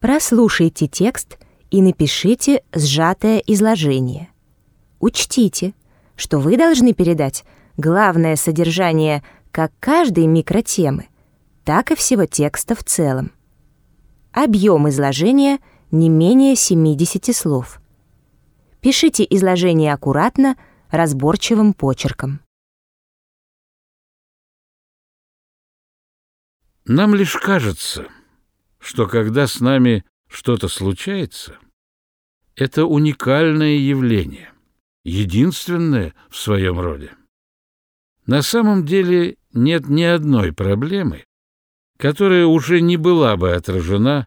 Прослушайте текст и напишите сжатое изложение. Учтите, что вы должны передать главное содержание как каждой микротемы, так и всего текста в целом. Объем изложения не менее 70 слов. Пишите изложение аккуратно, разборчивым почерком. Нам лишь кажется, что когда с нами что-то случается, это уникальное явление, единственное в своем роде. На самом деле нет ни одной проблемы, которая уже не была бы отражена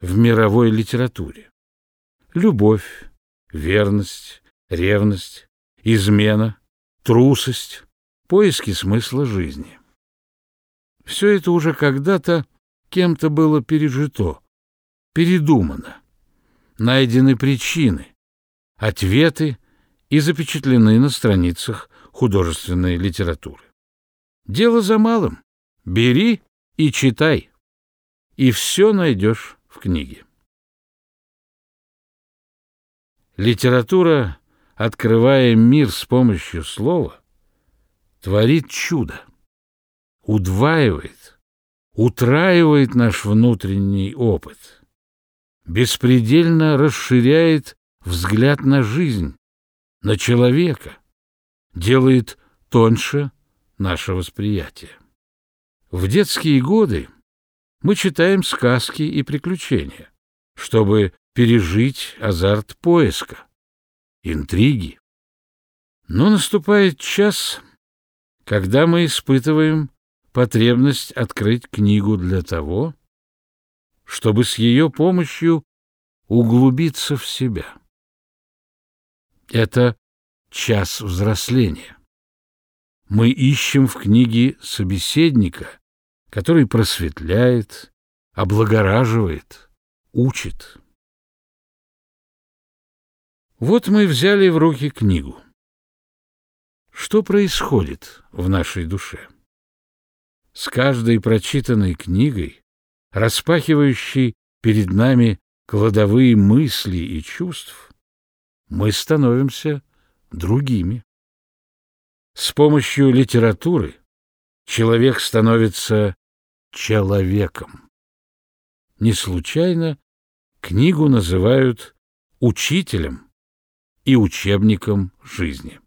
в мировой литературе. Любовь, верность, ревность, измена, трусость, поиски смысла жизни. Все это уже когда-то кем-то было пережито, передумано. Найдены причины, ответы и запечатлены на страницах художественной литературы. Дело за малым. Бери и читай. И все найдешь в книге. Литература, открывая мир с помощью слова, творит чудо, удваивает, утраивает наш внутренний опыт, беспредельно расширяет взгляд на жизнь, на человека, делает тоньше наше восприятие. В детские годы мы читаем сказки и приключения, чтобы пережить азарт поиска, интриги. Но наступает час, когда мы испытываем потребность открыть книгу для того, чтобы с ее помощью углубиться в себя. Это час взросления. Мы ищем в книге собеседника, который просветляет, облагораживает, учит. Вот мы взяли в руки книгу. Что происходит в нашей душе? С каждой прочитанной книгой, распахивающей перед нами кладовые мысли и чувств, мы становимся другими. С помощью литературы человек становится человеком. Не случайно книгу называют учителем и учебником жизни.